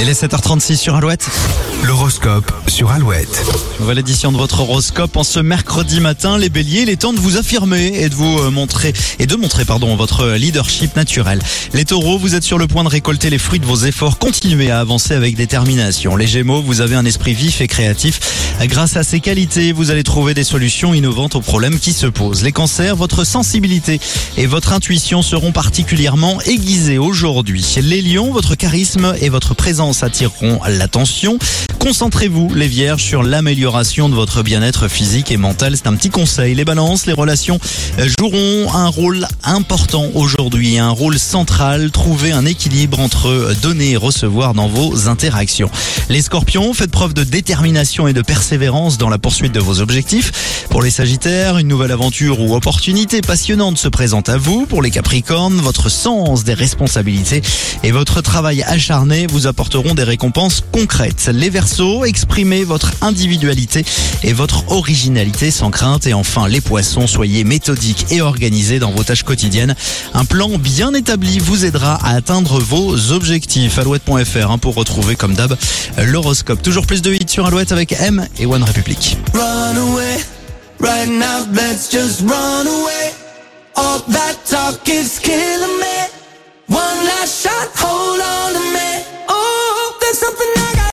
Et les 7h36 sur Alouette. L'horoscope sur Alouette. Nouvelle édition de votre horoscope en ce mercredi matin. Les béliers, il est temps de vous affirmer et de vous euh, montrer, et de montrer, pardon, votre leadership naturel. Les taureaux, vous êtes sur le point de récolter les fruits de vos efforts. Continuez à avancer avec détermination. Les gémeaux, vous avez un esprit vif et créatif. Grâce à ces qualités, vous allez trouver des solutions innovantes aux problèmes qui se posent. Les cancers, votre sensibilité et votre intuition seront particulièrement aiguisées aujourd'hui. Les lions, votre charisme et votre présence attireront l'attention. Concentrez-vous, les vierges, sur l'amélioration de votre bien-être physique et mental. C'est un petit conseil. Les balances, les relations joueront un rôle important aujourd'hui, un rôle central. Trouvez un équilibre entre donner et recevoir dans vos interactions. Les scorpions, faites preuve de détermination et de persévérance dans la poursuite de vos objectifs. Pour les sagittaires, une nouvelle aventure ou opportunité passionnante se présente à vous. Pour les capricornes, votre sens des responsabilités et votre travail acharné vous apporteront des récompenses concrètes. Les exprimez votre individualité et votre originalité sans crainte. Et enfin, les poissons, soyez méthodiques et organisés dans vos tâches quotidiennes. Un plan bien établi vous aidera à atteindre vos objectifs. Alouette.fr hein, pour retrouver comme d'hab l'horoscope. Toujours plus de hits sur Alouette avec M et One Republic. Run away, right now, let's just run away. All that talk is killing